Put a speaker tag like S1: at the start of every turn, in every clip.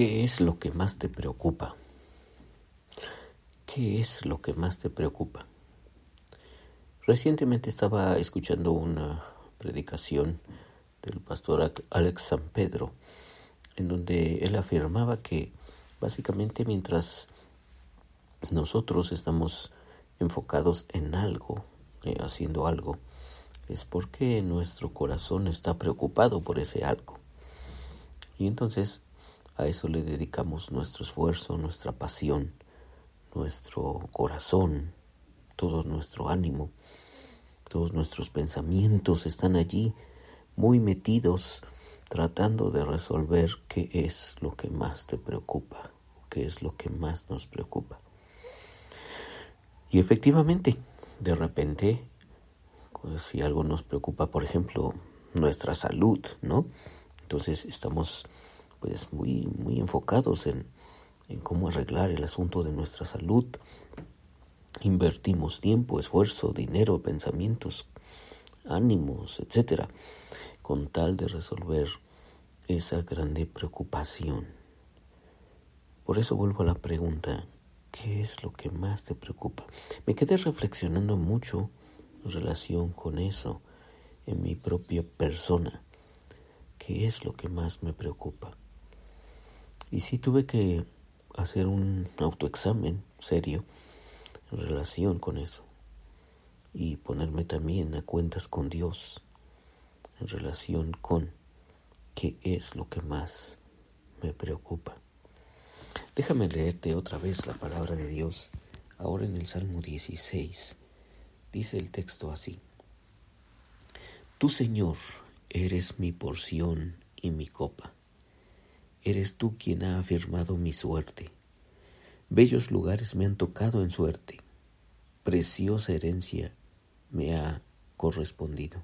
S1: ¿Qué es lo que más te preocupa? ¿Qué es lo que más te preocupa? Recientemente estaba escuchando una predicación del pastor Alex San Pedro, en donde él afirmaba que básicamente mientras nosotros estamos enfocados en algo, eh, haciendo algo, es porque nuestro corazón está preocupado por ese algo. Y entonces a eso le dedicamos nuestro esfuerzo, nuestra pasión, nuestro corazón, todo nuestro ánimo, todos nuestros pensamientos están allí muy metidos tratando de resolver qué es lo que más te preocupa, qué es lo que más nos preocupa. Y efectivamente, de repente, pues, si algo nos preocupa, por ejemplo, nuestra salud, ¿no? Entonces estamos pues muy, muy enfocados en, cómo arreglar el asunto de nuestra salud. Invertimos tiempo, esfuerzo, dinero, pensamientos, ánimos, etcétera, con tal de resolver esa grande preocupación. Por eso vuelvo a la pregunta, ¿qué es lo que más te preocupa? Me quedé reflexionando mucho en relación con eso en mi propia persona. ¿Qué es lo que más me preocupa? Y sí tuve que hacer un autoexamen serio en relación con eso y ponerme también a cuentas con Dios en relación con qué es lo que más me preocupa. Déjame leerte otra vez la palabra de Dios ahora en el Salmo 16. Dice el texto así. Tú, Señor, eres mi porción y mi copa. Eres tú quien ha afirmado mi suerte. Bellos lugares me han tocado en suerte. Preciosa herencia me ha correspondido.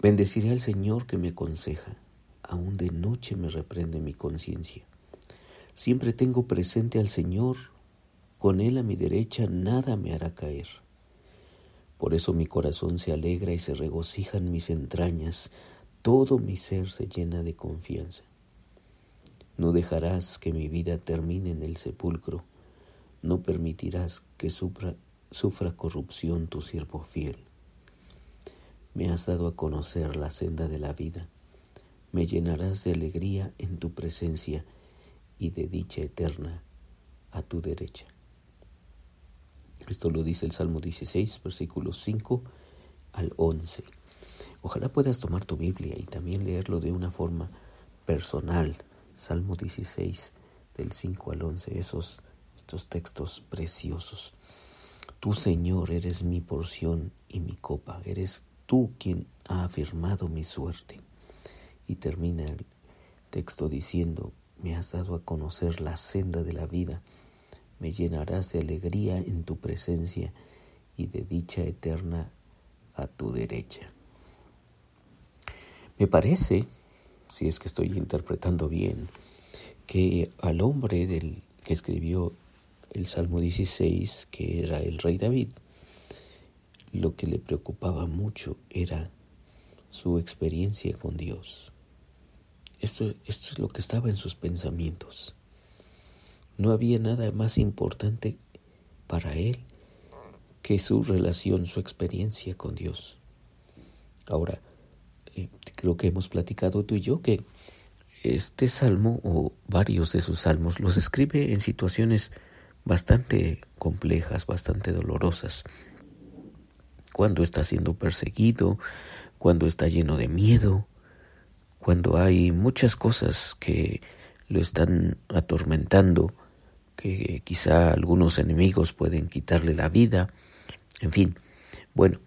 S1: Bendeciré al Señor que me aconseja. Aún de noche me reprende mi conciencia. Siempre tengo presente al Señor. Con Él a mi derecha nada me hará caer. Por eso mi corazón se alegra y se regocija en mis entrañas todo mi ser se llena de confianza. No dejarás que mi vida termine en el sepulcro, no permitirás que sufra, corrupción tu siervo fiel. Me has dado a conocer la senda de la vida, me llenarás de alegría en tu presencia y de dicha eterna a tu derecha. Esto lo dice el Salmo 16, versículos 5 al 11. Ojalá puedas tomar tu Biblia y también leerlo de una forma personal. Salmo 16, del 5 al 11, esos, estos textos preciosos. Tú, Señor, eres mi porción y mi copa. Eres tú quien ha afirmado mi suerte. Y termina el texto diciendo, me has dado a conocer la senda de la vida. Me llenarás de alegría en tu presencia y de dicha eterna a tu derecha. Me parece, si es que estoy interpretando bien, que al hombre del que escribió el Salmo 16, que era el rey David, lo que le preocupaba mucho era su experiencia con Dios. Esto, es lo que estaba en sus pensamientos. No había nada más importante para él que su relación, su experiencia con Dios. Ahora, eh, creo que hemos platicado tú y yo que este salmo o varios de sus salmos los escribe en situaciones bastante complejas, bastante dolorosas. Cuando está siendo perseguido, cuando está lleno de miedo, cuando hay muchas cosas que lo están atormentando, que quizá algunos enemigos pueden quitarle la vida, en fin. Bueno,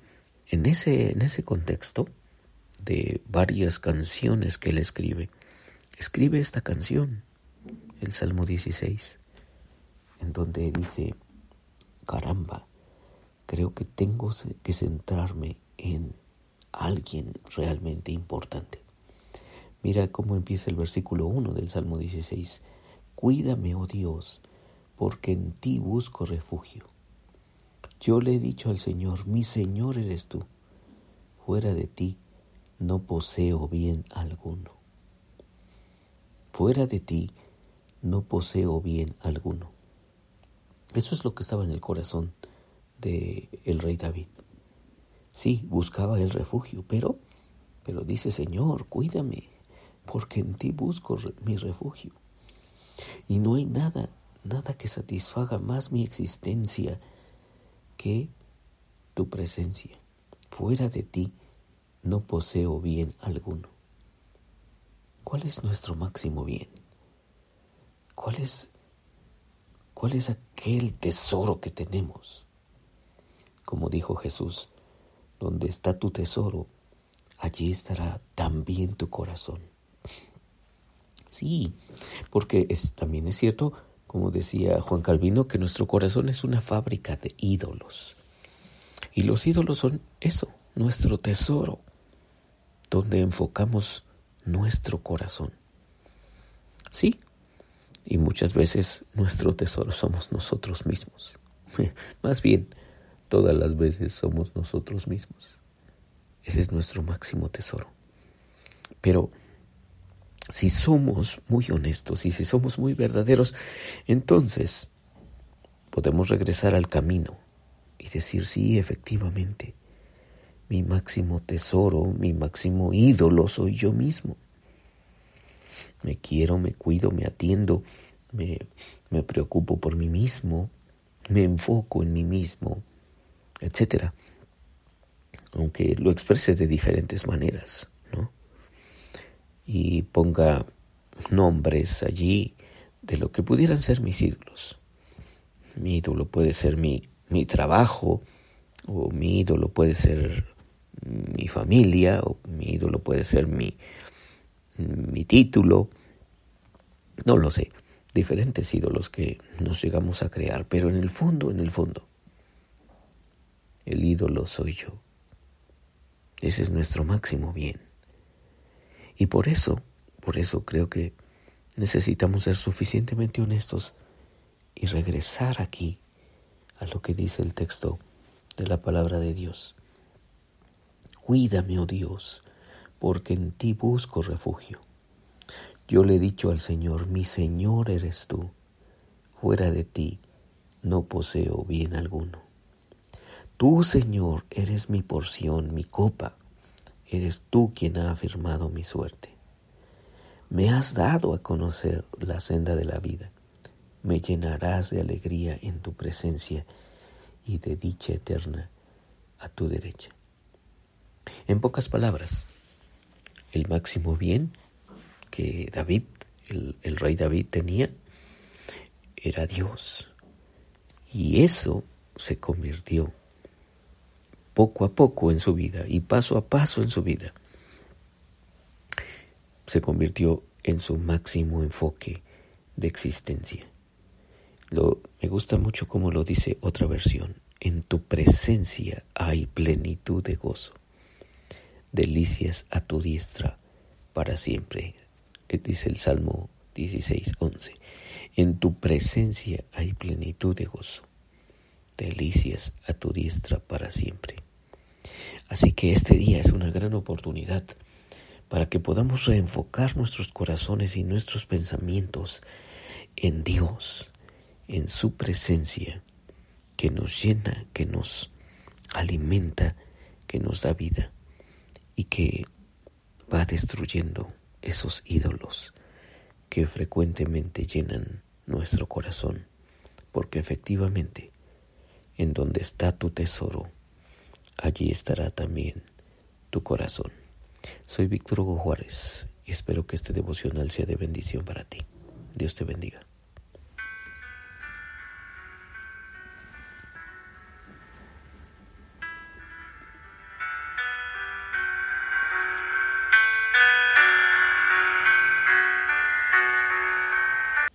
S1: en ese, en ese contexto, de varias canciones que él escribe, escribe esta canción, el Salmo 16, en donde dice, caramba, creo que tengo que centrarme en alguien realmente importante. Mira cómo empieza el versículo 1 del Salmo 16. Cuídame, oh Dios, porque en ti busco refugio. Yo le he dicho al Señor, mi Señor eres tú. Fuera de ti no poseo bien alguno. fuera de ti no poseo bien alguno. Eso es lo que estaba en el corazón de el rey David. Sí, buscaba el refugio, pero pero dice, "Señor, cuídame, porque en ti busco mi refugio." Y no hay nada, nada que satisfaga más mi existencia que tu presencia. Fuera de ti no poseo bien alguno. ¿Cuál es nuestro máximo bien? ¿Cuál es, cuál es aquel tesoro que tenemos? Como dijo Jesús, donde está tu tesoro, allí estará también tu corazón. Sí, porque es, también es cierto, como decía Juan Calvino, que nuestro corazón es una fábrica de ídolos. Y los ídolos son eso, nuestro tesoro, donde enfocamos nuestro corazón. Sí, y muchas veces nuestro tesoro somos nosotros mismos. Más bien, todas las veces somos nosotros mismos. Ese es nuestro máximo tesoro. Pero si somos muy honestos y si somos muy verdaderos, entonces podemos regresar al camino y decir, sí, efectivamente, mi máximo tesoro, mi máximo ídolo soy yo mismo. Me quiero, me cuido, me atiendo, me, me preocupo por mí mismo, me enfoco en mí mismo, etc. Aunque lo exprese de diferentes maneras, ¿no? Y ponga nombres allí de lo que pudieran ser mis ídolos. Mi ídolo puede ser mi mi trabajo, o mi ídolo puede ser mi familia, o mi ídolo puede ser mi, mi título, no lo sé, diferentes ídolos que nos llegamos a crear, pero en el fondo, en el fondo, el ídolo soy yo. Ese es nuestro máximo bien. Y por eso, por eso creo que necesitamos ser suficientemente honestos y regresar aquí a lo que dice el texto de la palabra de Dios. Cuídame, oh Dios, porque en ti busco refugio. Yo le he dicho al Señor, mi Señor eres tú, fuera de ti no poseo bien alguno. Tú, Señor, eres mi porción, mi copa, eres tú quien ha afirmado mi suerte. Me has dado a conocer la senda de la vida me llenarás de alegría en tu presencia y de dicha eterna a tu derecha. En pocas palabras, el máximo bien que David, el, rey David tenía, era Dios. Y eso se convirtió poco a poco en su vida y paso a paso en su vida. Se convirtió en su máximo enfoque de existencia me gusta mucho como lo dice otra versión. En tu presencia hay plenitud de gozo, delicias a tu diestra para siempre. Eh, dice el Salmo 16, 11. En tu presencia hay plenitud de gozo, delicias a tu diestra para siempre. Así que este día es una gran oportunidad para que podamos reenfocar nuestros corazones y nuestros pensamientos en Dios en su presencia que nos llena, que nos alimenta, que nos da vida y que va destruyendo esos ídolos que frecuentemente llenan nuestro corazón, porque efectivamente en donde está tu tesoro, allí estará también tu corazón. Soy Víctor Hugo Juárez y espero que este devocional sea de bendición para ti. Dios te bendiga.